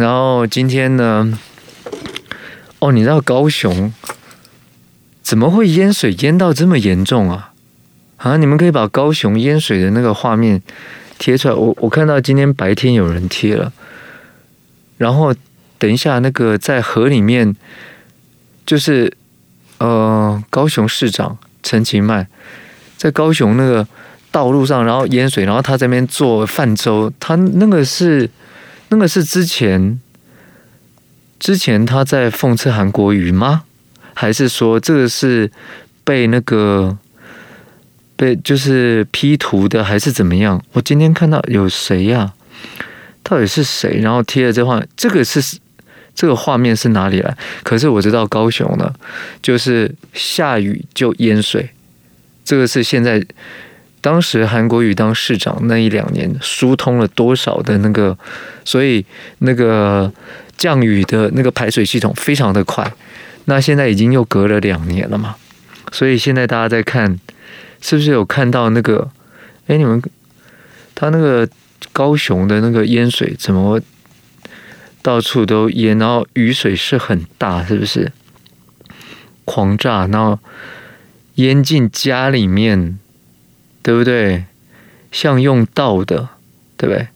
然后今天呢，哦，你知道高雄怎么会淹水淹到这么严重啊？啊，你们可以把高雄淹水的那个画面贴出来。我我看到今天白天有人贴了，然后等一下那个在河里面，就是呃高雄市长陈其迈在高雄那个道路上，然后淹水，然后他在那边做泛舟，他那个是。那个是之前，之前他在讽刺韩国瑜吗？还是说这个是被那个被就是 P 图的，还是怎么样？我今天看到有谁呀、到底是谁？然后贴了这画，这个是这个画面是哪里来？可是我知道高雄呢，就是下雨就淹水，这个是现在。当时韩国瑜当市长那一两年，疏通了多少的那个，所以那个降雨的那个排水系统非常的快。那现在已经又隔了两年了嘛，所以现在大家在看，是不是有看到那个？哎，你们他那个高雄的那个淹水怎么到处都淹？然后雨水是很大，是不是？狂炸，然后淹进家里面。对不对？像用到的，对不对？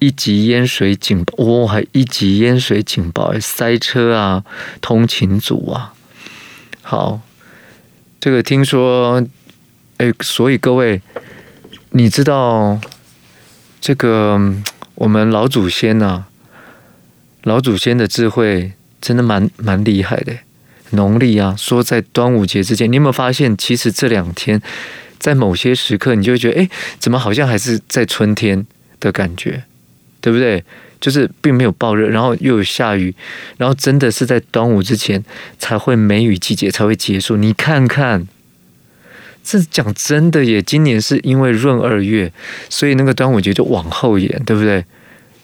一级淹水警报，哦，还一级淹水警报，塞车啊，通勤组啊。好，这个听说，哎，所以各位，你知道这个我们老祖先呐、啊，老祖先的智慧真的蛮蛮厉害的。农历啊，说在端午节之前，你有没有发现，其实这两天？在某些时刻，你就会觉得，哎，怎么好像还是在春天的感觉，对不对？就是并没有爆热，然后又有下雨，然后真的是在端午之前才会梅雨季节才会结束。你看看，这讲真的耶，今年是因为闰二月，所以那个端午节就往后延，对不对？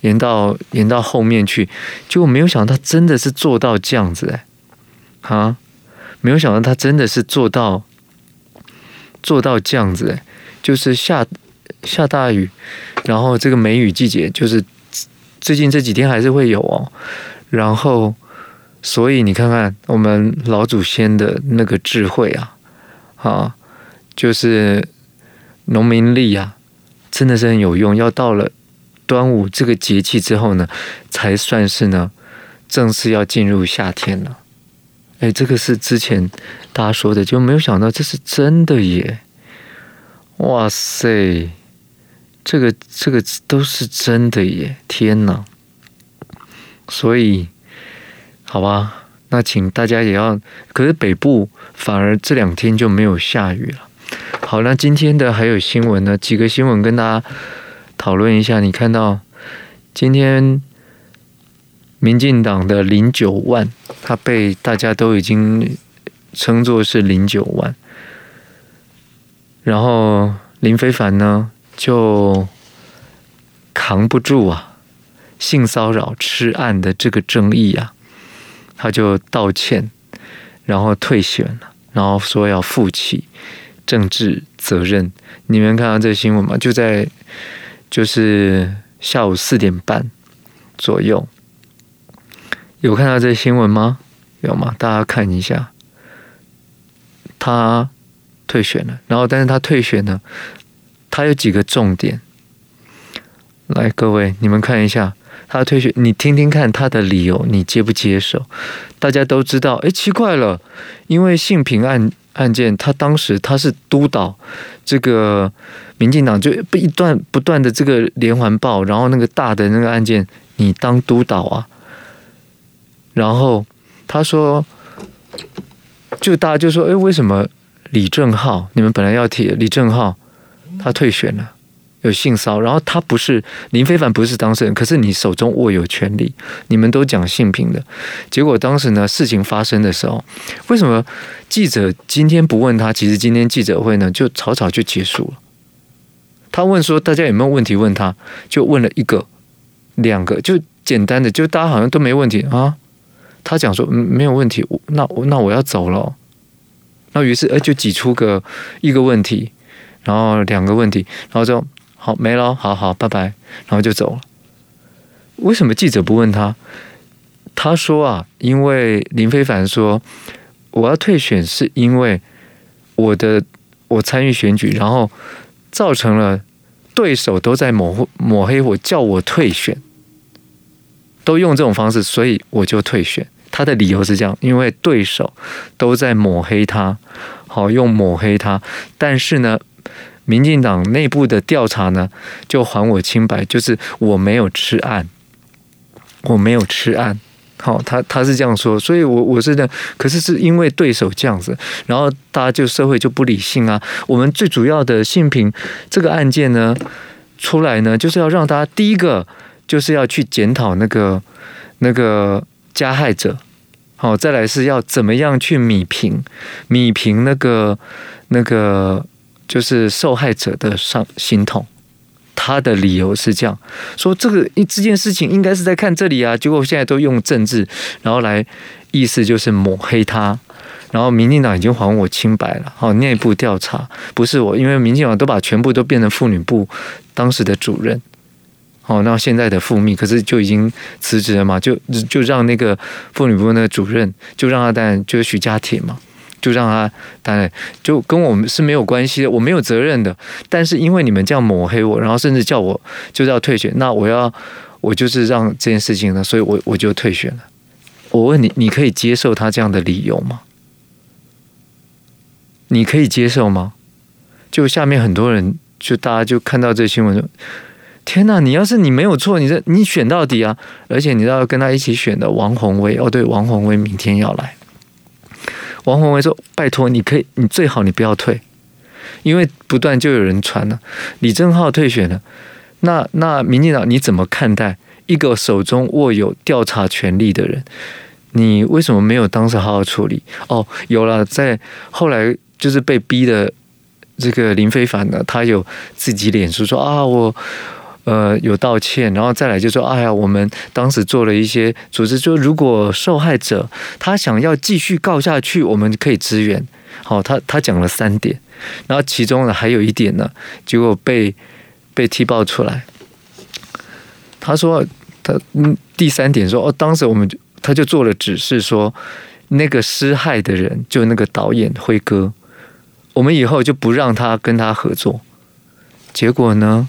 延到延到后面去，结果没有想到他真的是做到这样子哎，啊，没有想到他真的是做到。做到这样子，就是下下大雨，然后这个梅雨季节就是最近这几天还是会有哦。然后，所以你看看我们老祖先的那个智慧啊，啊，就是农民历啊，真的是很有用。要到了端午这个节气之后呢，才算是呢正式要进入夏天了。哎，这个是之前大家说的，就没有想到这是真的耶！哇塞，这个这个都是真的耶！天哪！所以，好吧，那请大家也要。可是北部反而这两天就没有下雨了。好，那今天的还有新闻呢，几个新闻跟大家讨论一下。你看到今天？民进党的零九万，他被大家都已经称作是零九万，然后林非凡呢就扛不住啊，性骚扰吃案的这个争议啊，他就道歉，然后退选了，然后说要负起政治责任。你们看到这新闻吗？就在就是下午四点半左右。有看到这新闻吗？有吗？大家看一下，他退选了，然后但是他退选呢，他有几个重点。来，各位你们看一下，他退选，你听听看他的理由，你接不接受？大家都知道，哎，奇怪了，因为性平案案件，他当时他是督导这个民进党，就不一段不断的这个连环爆，然后那个大的那个案件，你当督导啊？然后他说，就大家就说，哎，为什么李正浩你们本来要提李正浩，他退选了，有性骚扰，然后他不是林非凡不是当事人，可是你手中握有权力，你们都讲性平的，结果当时呢事情发生的时候，为什么记者今天不问他？其实今天记者会呢就草草就结束了。他问说大家有没有问题问他，就问了一个、两个，就简单的，就大家好像都没问题啊。他讲说，嗯，没有问题，那我那我要走了。那于是，哎，就挤出个一个问题，然后两个问题，然后就好没了，好好拜拜，然后就走了。为什么记者不问他？他说啊，因为林飞凡说我要退选，是因为我的我参与选举，然后造成了对手都在抹抹黑我，叫我退选，都用这种方式，所以我就退选。他的理由是这样，因为对手都在抹黑他，好用抹黑他，但是呢，民进党内部的调查呢，就还我清白，就是我没有吃案，我没有吃案，好，他他是这样说，所以我我是这样，可是是因为对手这样子，然后大家就社会就不理性啊。我们最主要的性平这个案件呢出来呢，就是要让大家第一个就是要去检讨那个那个。加害者，好，再来是要怎么样去弭平，弭平那个那个就是受害者的伤心痛。他的理由是这样说：这个这件事情应该是在看这里啊，结果现在都用政治，然后来意思就是抹黑他，然后民进党已经还我清白了。好，内部调查不是我，因为民进党都把全部都变成妇女部当时的主任。哦，那现在的副秘可是就已经辞职了嘛？就就让那个妇女部那个主任，就让他担任，就是许家铁嘛，就让他担任，就跟我们是没有关系的，我没有责任的。但是因为你们这样抹黑我，然后甚至叫我就是要退选，那我要我就是让这件事情呢，所以我我就退选了。我问你，你可以接受他这样的理由吗？你可以接受吗？就下面很多人，就大家就看到这新闻说。天呐，你要是你没有错，你这你选到底啊！而且你知道跟他一起选的王宏威哦，对，王宏威明天要来。王宏威说：“拜托，你可以，你最好你不要退，因为不断就有人传了，李正浩退选了。那那民进党你怎么看待一个手中握有调查权力的人？你为什么没有当时好好处理？哦，有了，在后来就是被逼的这个林非凡呢，他有自己脸书说啊，我。”呃，有道歉，然后再来就说，哎呀，我们当时做了一些组织，就如果受害者他想要继续告下去，我们可以支援。好，他他讲了三点，然后其中呢还有一点呢，结果被被踢爆出来。他说他嗯，第三点说，哦，当时我们就他就做了指示说，那个施害的人就那个导演辉哥，我们以后就不让他跟他合作。结果呢？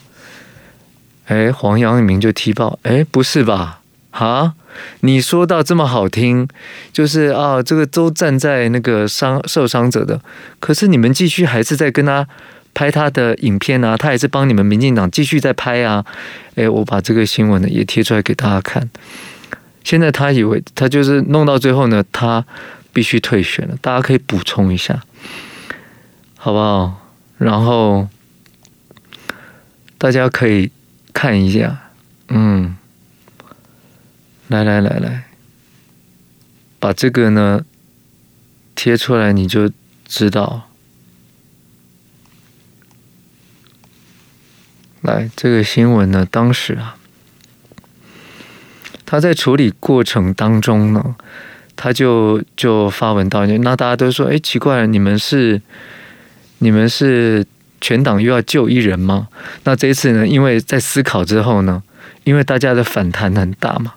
哎，黄阳明就踢爆，哎，不是吧？哈，你说到这么好听，就是啊，这个都站在那个伤受伤者的，可是你们继续还是在跟他拍他的影片啊，他还是帮你们民进党继续在拍啊。哎，我把这个新闻呢也贴出来给大家看。现在他以为他就是弄到最后呢，他必须退选了，大家可以补充一下，好不好？然后大家可以。看一下，嗯，来来来来，把这个呢贴出来，你就知道。来，这个新闻呢，当时啊，他在处理过程当中呢，他就就发文道歉。那大家都说，哎，奇怪了，你们是你们是。全党又要救一人吗？那这一次呢？因为在思考之后呢，因为大家的反弹很大嘛，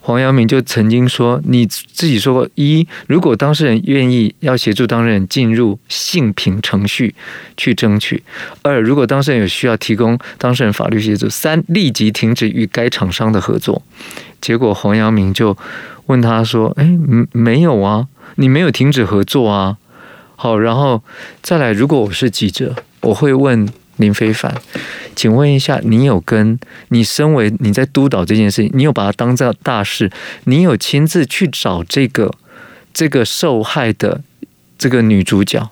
黄阳明就曾经说：“你自己说过，一，如果当事人愿意要协助当事人进入性平程序去争取；二，如果当事人有需要提供当事人法律协助；三，立即停止与该厂商的合作。”结果黄阳明就问他说：“哎，没有啊，你没有停止合作啊？好，然后再来，如果我是记者。”我会问林非凡，请问一下，你有跟你身为你在督导这件事情，你有把它当做大事？你有亲自去找这个这个受害的这个女主角？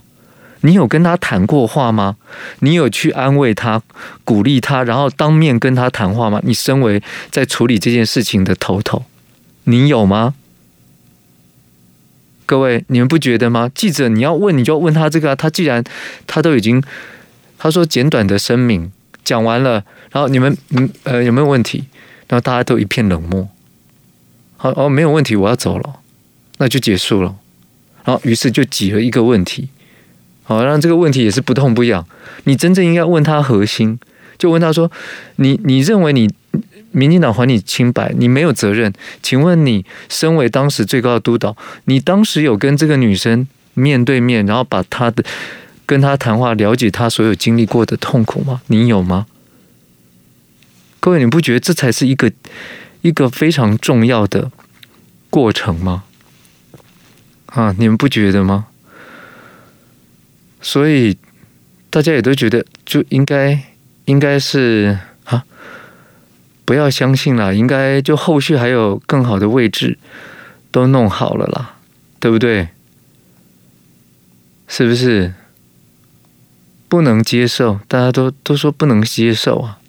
你有跟她谈过话吗？你有去安慰她、鼓励她，然后当面跟她谈话吗？你身为在处理这件事情的头头，你有吗？各位，你们不觉得吗？记者你要问，你就问他这个啊，他既然他都已经。他说：“简短的声明讲完了，然后你们嗯呃有没有问题？然后大家都一片冷漠。好哦，没有问题，我要走了，那就结束了。然后于是就挤了一个问题，好让这个问题也是不痛不痒。你真正应该问他核心，就问他说：你你认为你民进党还你清白，你没有责任。请问你身为当时最高的督导，你当时有跟这个女生面对面，然后把她的跟她谈话，了解她所有经历过的痛苦吗？你有吗？各位，你不觉得这才是一个一个非常重要的过程吗？啊，你们不觉得吗？所以大家也都觉得，就应该应该是，不要相信了，应该就后续还有更好的位置都弄好了啦，对不对？是不是？不能接受，大家都都说不能接受啊，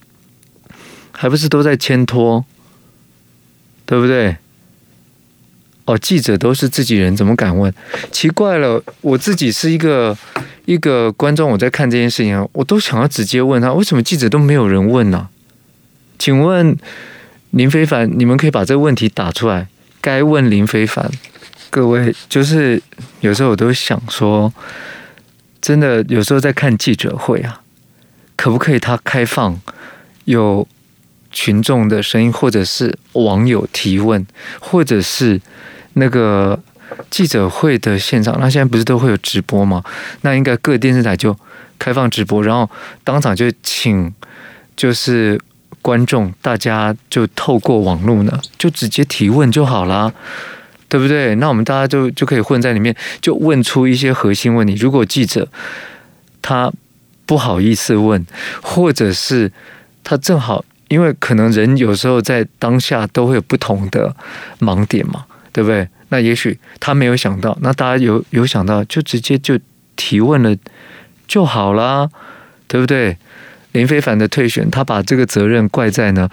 还不是都在牵拖，对不对？哦，记者都是自己人，怎么敢问？奇怪了，我自己是一个一个观众，我在看这件事情，我都想要直接问他，为什么记者都没有人问呢？请问林非凡，你们可以把这个问题打出来，该问林非凡。各位，就是有时候我都想说，真的有时候在看记者会啊，可不可以他开放有群众的声音，或者是网友提问，或者是。那个记者会的现场，那现在不是都会有直播吗？那应该各电视台就开放直播，然后当场就请就是观众，大家就透过网络呢，就直接提问就好啦，对不对？那我们大家就就可以混在里面，就问出一些核心问题。如果记者他不好意思问，或者是他正好，因为可能人有时候在当下都会有不同的盲点嘛。对不对？那也许他没有想到，那大家有有想到，就直接就提问了就好啦，对不对？林非凡的退选，他把这个责任怪在呢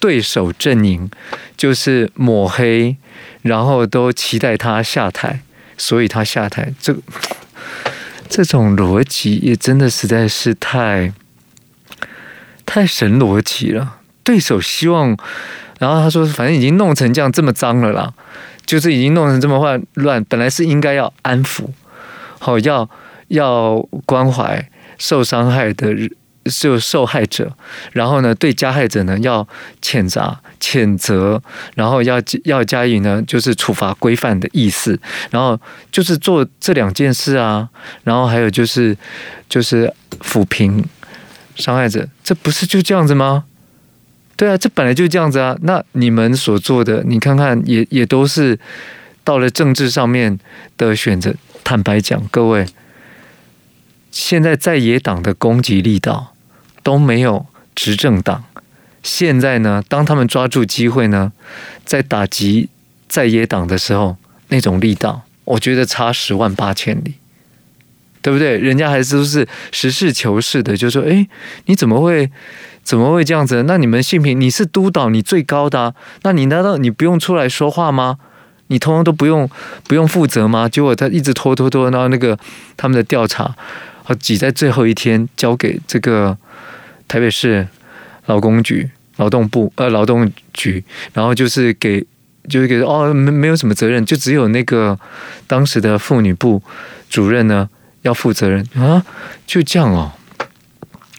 对手阵营，就是抹黑，然后都期待他下台，所以他下台。这这种逻辑也真的实在是太太神逻辑了。对手希望，然后他说，反正已经弄成这样这么脏了啦。就是已经弄成这么乱乱，本来是应该要安抚，好要要关怀受伤害的就受害者，然后呢，对加害者呢要谴责谴责，然后要要加以呢就是处罚规范的意思，然后就是做这两件事啊，然后还有就是就是抚平伤害者，这不是就这样子吗？对啊，这本来就这样子啊。那你们所做的，你看看也，也也都是到了政治上面的选择。坦白讲，各位，现在在野党的攻击力道都没有执政党。现在呢，当他们抓住机会呢，在打击在野党的时候，那种力道，我觉得差十万八千里，对不对？人家还是都是实事求是的，就说：“哎，你怎么会？”怎么会这样子？那你们信平，你是督导，你最高的，那你难道你不用出来说话吗？你通通都不用不用负责吗？结果他一直拖拖拖，然后那个他们的调查啊，挤在最后一天交给这个台北市劳工局劳动部呃劳动局，然后就是给就是给哦没没有什么责任，就只有那个当时的妇女部主任呢要负责任啊，就这样哦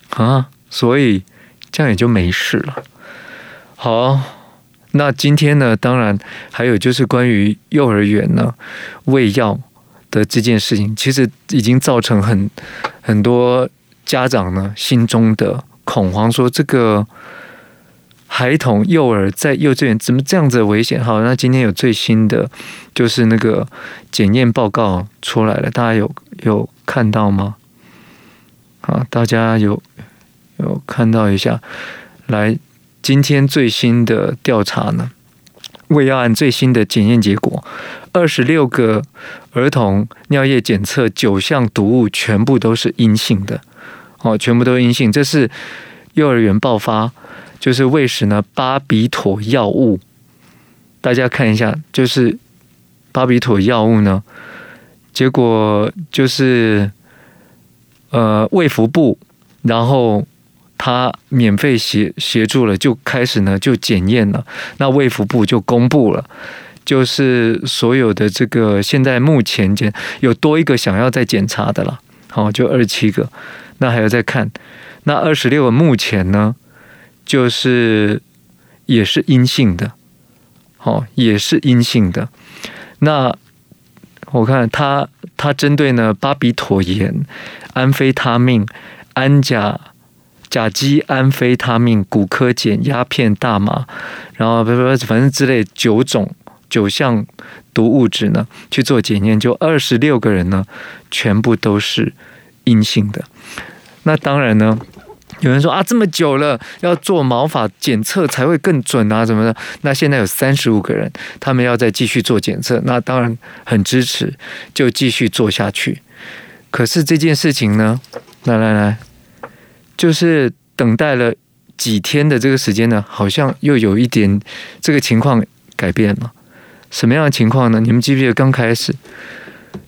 啊，所以。这样也就没事了。好，那今天呢，当然还有就是关于幼儿园呢喂药的这件事情，其实已经造成很很多家长呢心中的恐慌，说这个孩童幼儿在幼稚园怎么这样子危险？好，那今天有最新的就是那个检验报告出来了，大家有有看到吗？啊，大家有。有看到一下，来，今天最新的调查呢，喂药案最新的检验结果，二十六个儿童尿液检测九项毒物全部都是阴性的，哦，全部都阴性。这是幼儿园爆发，就是喂食呢巴比妥药物，大家看一下，就是巴比妥药物呢，结果就是呃卫福部，然后。他免费协协助了，就开始呢就检验了。那卫福部就公布了，就是所有的这个现在目前检有多一个想要再检查的了，好，就二十七个。那还要再看，那二十六个目前呢，就是也是阴性的，哦，也是阴性的。那我看他他针对呢巴比妥盐、安非他命、安甲甲基安非他命、骨科碱、鸦片、大麻，然后不不反正之类九种九项毒物质呢去做检验，就二十六个人呢全部都是阴性的。那当然呢。有人说啊，这么久了，要做毛发检测才会更准啊，怎么的？那现在有三十五个人，他们要再继续做检测，那当然很支持，就继续做下去。可是这件事情呢，来来来，就是等待了几天的这个时间呢，好像又有一点这个情况改变了。什么样的情况呢？你们记不记得刚开始？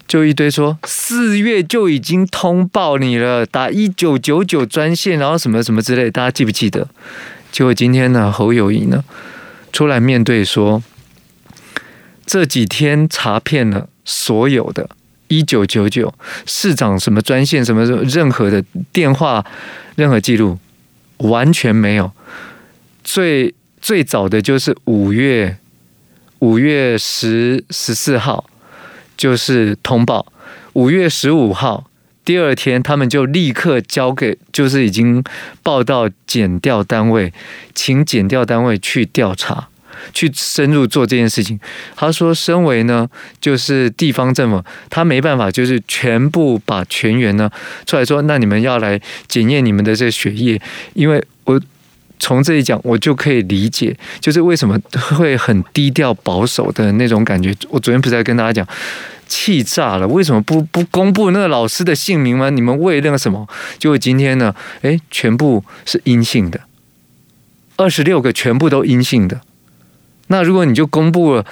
就一堆说四月就已经通报你了，打一九九九专线，然后什么什么之类，大家记不记得？结果今天呢，侯友谊呢出来面对说，这几天查遍了所有的一九九九市长什么专线什么任何的电话任何记录完全没有，最最早的就是五月五月十十四号。就是通报，五月十五号第二天，他们就立刻交给，就是已经报到检调单位，请检调单位去调查，去深入做这件事情。他说，身为呢，就是地方政府，他没办法，就是全部把全员呢出来说，那你们要来检验你们的这个血液，因为我。从这里讲，我就可以理解，就是为什么会很低调保守的那种感觉。我昨天不是在跟大家讲，气炸了，为什么不不公布那个老师的姓名吗？你们为那个什么？结果今天呢，诶，全部是阴性的，二十六个全部都阴性的。那如果你就公布了，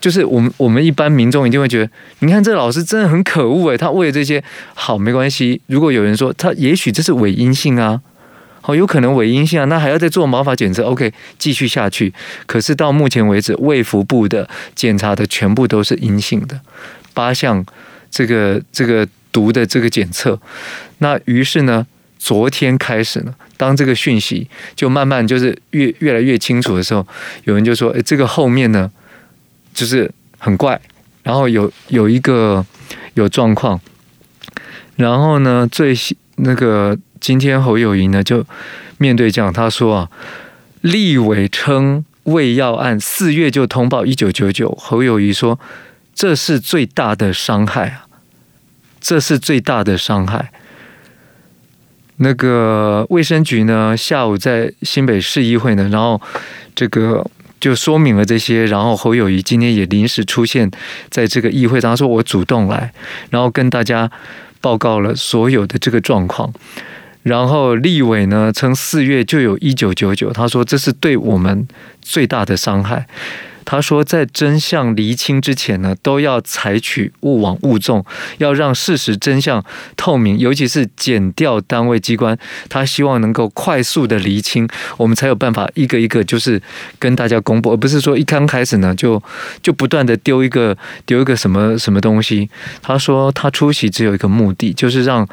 就是我们我们一般民众一定会觉得，你看这老师真的很可恶诶，他为了这些好没关系。如果有人说他也许这是伪阴性啊。哦，有可能伪阴性啊，那还要再做毛发检测？OK，继续下去。可是到目前为止，胃腹部的检查的全部都是阴性的，八项这个这个毒的这个检测。那于是呢，昨天开始呢，当这个讯息就慢慢就是越越来越清楚的时候，有人就说：“诶，这个后面呢，就是很怪，然后有有一个有状况，然后呢，最那个。”今天侯友谊呢就面对这样，他说啊，立委称未药案四月就通报一九九九，侯友谊说这是最大的伤害啊，这是最大的伤害。那个卫生局呢下午在新北市议会呢，然后这个就说明了这些，然后侯友谊今天也临时出现在这个议会上，他说我主动来，然后跟大家报告了所有的这个状况。然后立委呢称四月就有一九九九，他说这是对我们最大的伤害。他说在真相厘清之前呢，都要采取勿枉勿纵，要让事实真相透明，尤其是减掉单位机关，他希望能够快速的厘清，我们才有办法一个一个就是跟大家公布，而不是说一刚开始呢就就不断的丢一个丢一个什么什么东西。他说他出席只有一个目的，就是让。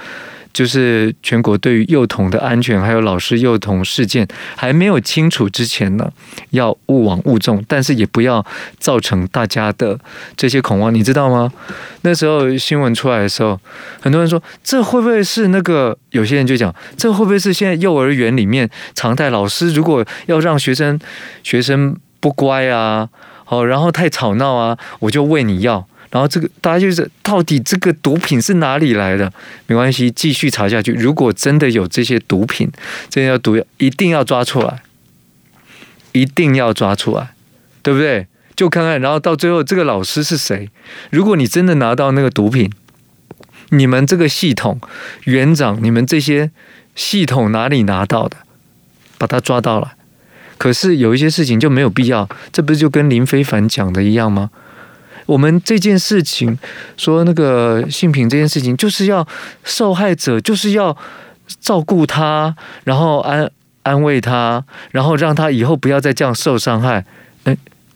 就是全国对于幼童的安全，还有老师幼童事件还没有清楚之前呢，要勿往勿纵，但是也不要造成大家的这些恐慌，你知道吗？那时候新闻出来的时候，很多人说这会不会是那个？有些人就讲这会不会是现在幼儿园里面常态？老师如果要让学生学生不乖啊，好，然后太吵闹啊，我就喂你药。然后这个大家就是到底这个毒品是哪里来的？没关系，继续查下去。如果真的有这些毒品，这些毒药一定要抓出来，一定要抓出来，对不对？就看看，然后到最后这个老师是谁？如果你真的拿到那个毒品，你们这个系统园长，你们这些系统哪里拿到的？把他抓到了。可是有一些事情就没有必要，这不是就跟林非凡讲的一样吗？我们这件事情，说那个性平这件事情，就是要受害者就是要照顾他，然后安安慰他，然后让他以后不要再这样受伤害。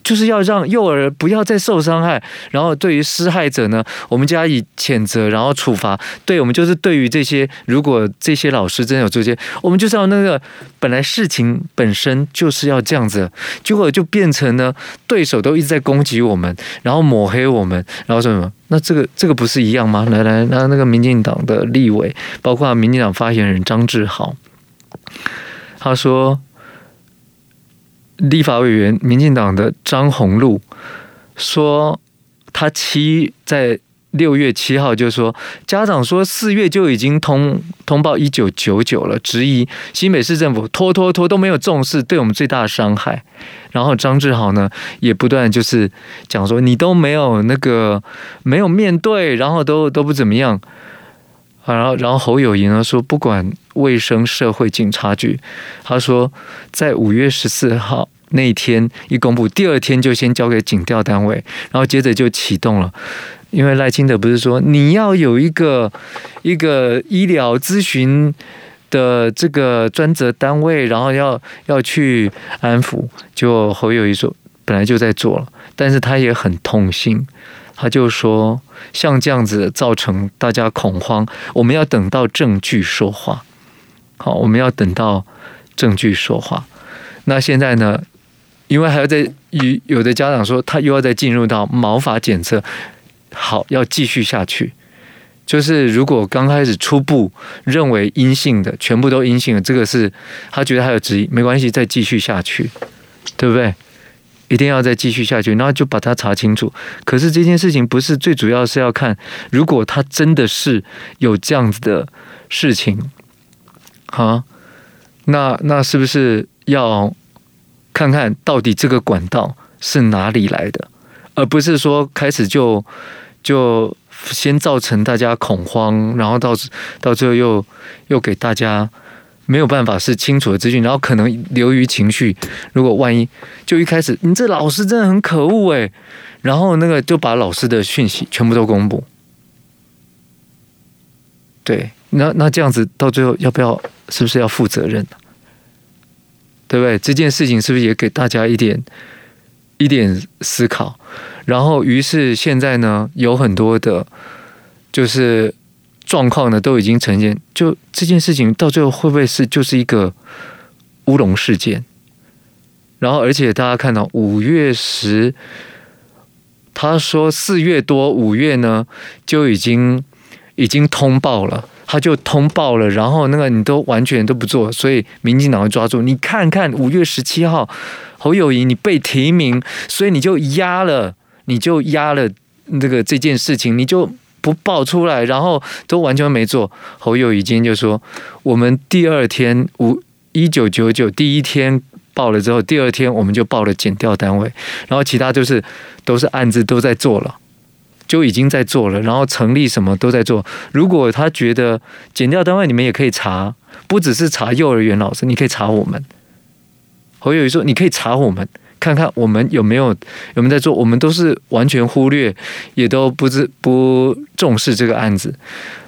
就是要让幼儿不要再受伤害，然后对于施害者呢，我们加以谴责，然后处罚。对，我们就是对于这些，如果这些老师真的有这些，我们就是要那个本来事情本身就是要这样子，结果就变成呢，对手都一直在攻击我们，然后抹黑我们，然后说什么？那这个这个不是一样吗？来来，那那个民进党的立委，包括民进党发言人张志豪，他说。立法委员、民进党的张宏禄说，他七在六月七号就说，家长说四月就已经通通报一九九九了，质疑新北市政府拖拖拖都没有重视，对我们最大的伤害。然后张志豪呢也不断就是讲说，你都没有那个没有面对，然后都都不怎么样。然后，然后侯友宜呢说，不管卫生社会警察局，他说在五月十四号那一天一公布，第二天就先交给警调单位，然后接着就启动了。因为赖清德不是说你要有一个一个医疗咨询的这个专责单位，然后要要去安抚，就侯友谊说本来就在做了，但是他也很痛心。他就说，像这样子造成大家恐慌，我们要等到证据说话。好，我们要等到证据说话。那现在呢？因为还要再有有的家长说，他又要再进入到毛发检测，好，要继续下去。就是如果刚开始初步认为阴性的，全部都阴性的，这个是他觉得还有质疑，没关系，再继续下去，对不对？一定要再继续下去，然后就把它查清楚。可是这件事情不是最主要，是要看如果他真的是有这样子的事情，好，那那是不是要看看到底这个管道是哪里来的，而不是说开始就就先造成大家恐慌，然后到到最后又又给大家。没有办法是清楚的资讯，然后可能流于情绪。如果万一就一开始，你这老师真的很可恶哎，然后那个就把老师的讯息全部都公布。对，那那这样子到最后要不要，是不是要负责任？对不对？这件事情是不是也给大家一点一点思考？然后，于是现在呢，有很多的，就是。状况呢都已经呈现，就这件事情到最后会不会是就是一个乌龙事件？然后，而且大家看到五月十，他说四月多五月呢就已经已经通报了，他就通报了，然后那个你都完全都不做，所以民进党会抓住你。看看五月十七号侯友谊你被提名，所以你就压了，你就压了这个这件事情，你就。不报出来，然后都完全没做。侯友谊今天就说，我们第二天五一九九九第一天报了之后，第二天我们就报了检调单位，然后其他就是都是案子都在做了，就已经在做了，然后成立什么都在做。如果他觉得检调单位你们也可以查，不只是查幼儿园老师，你可以查我们。侯友说，你可以查我们。看看我们有没有有没有在做，我们都是完全忽略，也都不知不重视这个案子。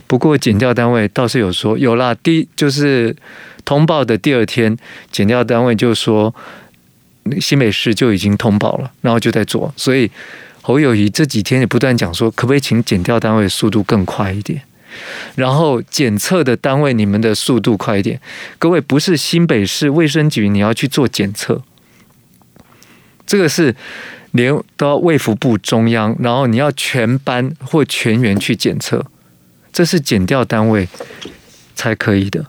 不过检调单位倒是有说有啦，第就是通报的第二天，检调单位就说新北市就已经通报了，然后就在做。所以侯友谊这几天也不断讲说，可不可以请减调单位速度更快一点，然后检测的单位你们的速度快一点。各位不是新北市卫生局，你要去做检测。这个是连到卫福部中央，然后你要全班或全员去检测，这是减调单位才可以的，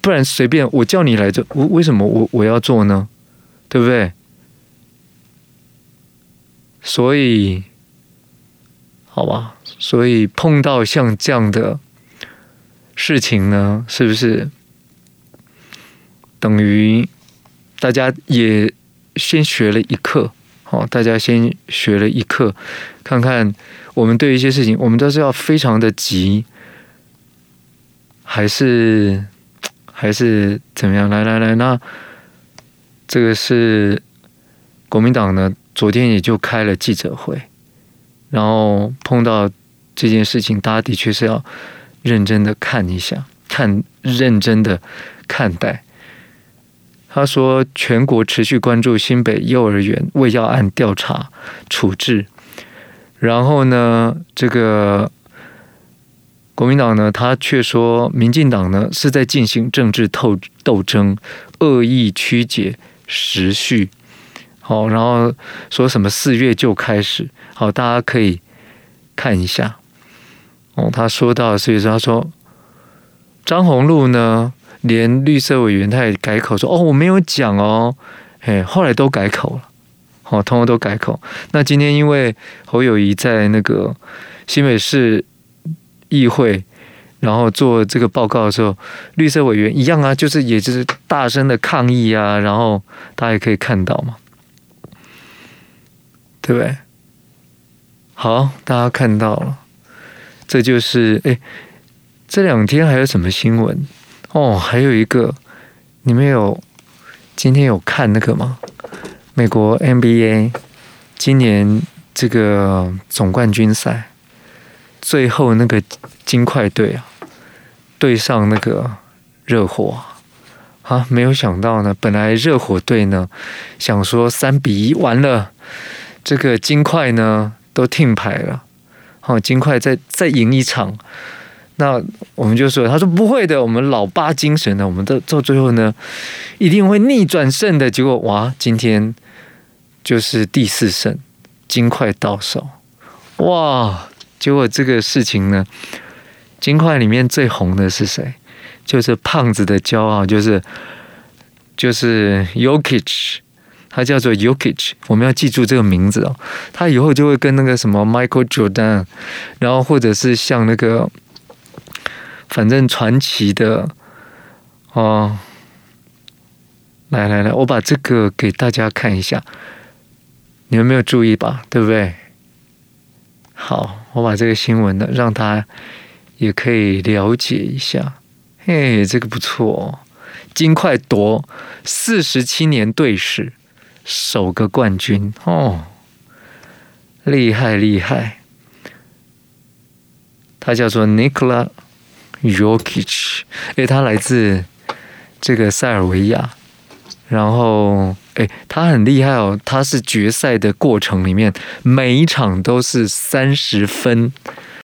不然随便我叫你来做，为为什么我我要做呢？对不对？所以，好吧，所以碰到像这样的事情呢，是不是等于大家也？先学了一课，好，大家先学了一课，看看我们对一些事情，我们都是要非常的急，还是还是怎么样？来来来，那这个是国民党呢，昨天也就开了记者会，然后碰到这件事情，大家的确是要认真的看一下，看认真的看待。他说，全国持续关注新北幼儿园未药案调查处置。然后呢，这个国民党呢，他却说，民进党呢是在进行政治斗斗争，恶意曲解时序。好，然后说什么四月就开始，好，大家可以看一下。哦，他说到所以说，他说张宏陆呢。连绿色委员他也改口说：“哦，我没有讲哦。”嘿，后来都改口了，好，通通都改口。那今天因为侯友谊在那个新北市议会，然后做这个报告的时候，绿色委员一样啊，就是也就是大声的抗议啊，然后大家也可以看到嘛，对不对？好，大家看到了，这就是哎，这两天还有什么新闻？哦，还有一个，你们有今天有看那个吗？美国 NBA 今年这个总冠军赛，最后那个金块队啊，对上那个热火啊，没有想到呢，本来热火队呢想说三比一完了，这个金块呢都停牌了，好，金块再再赢一场。那我们就说，他说不会的，我们老八精神呢，我们到到最后呢，一定会逆转胜的。结果哇，今天就是第四胜，金块到手，哇！结果这个事情呢，金块里面最红的是谁？就是胖子的骄傲，就是就是 Yokich 他叫做 Yokich，我们要记住这个名字哦。他以后就会跟那个什么 Michael Jordan，然后或者是像那个。反正传奇的哦，来来来，我把这个给大家看一下，你们没有注意吧？对不对？好，我把这个新闻呢，让他也可以了解一下。嘿，这个不错哦，金块夺四十七年队史首个冠军。哦，厉害厉害，他叫做 Nikola。Jokic，哎，他来自这个塞尔维亚，然后哎，他很厉害哦，他是决赛的过程里面每一场都是三十分，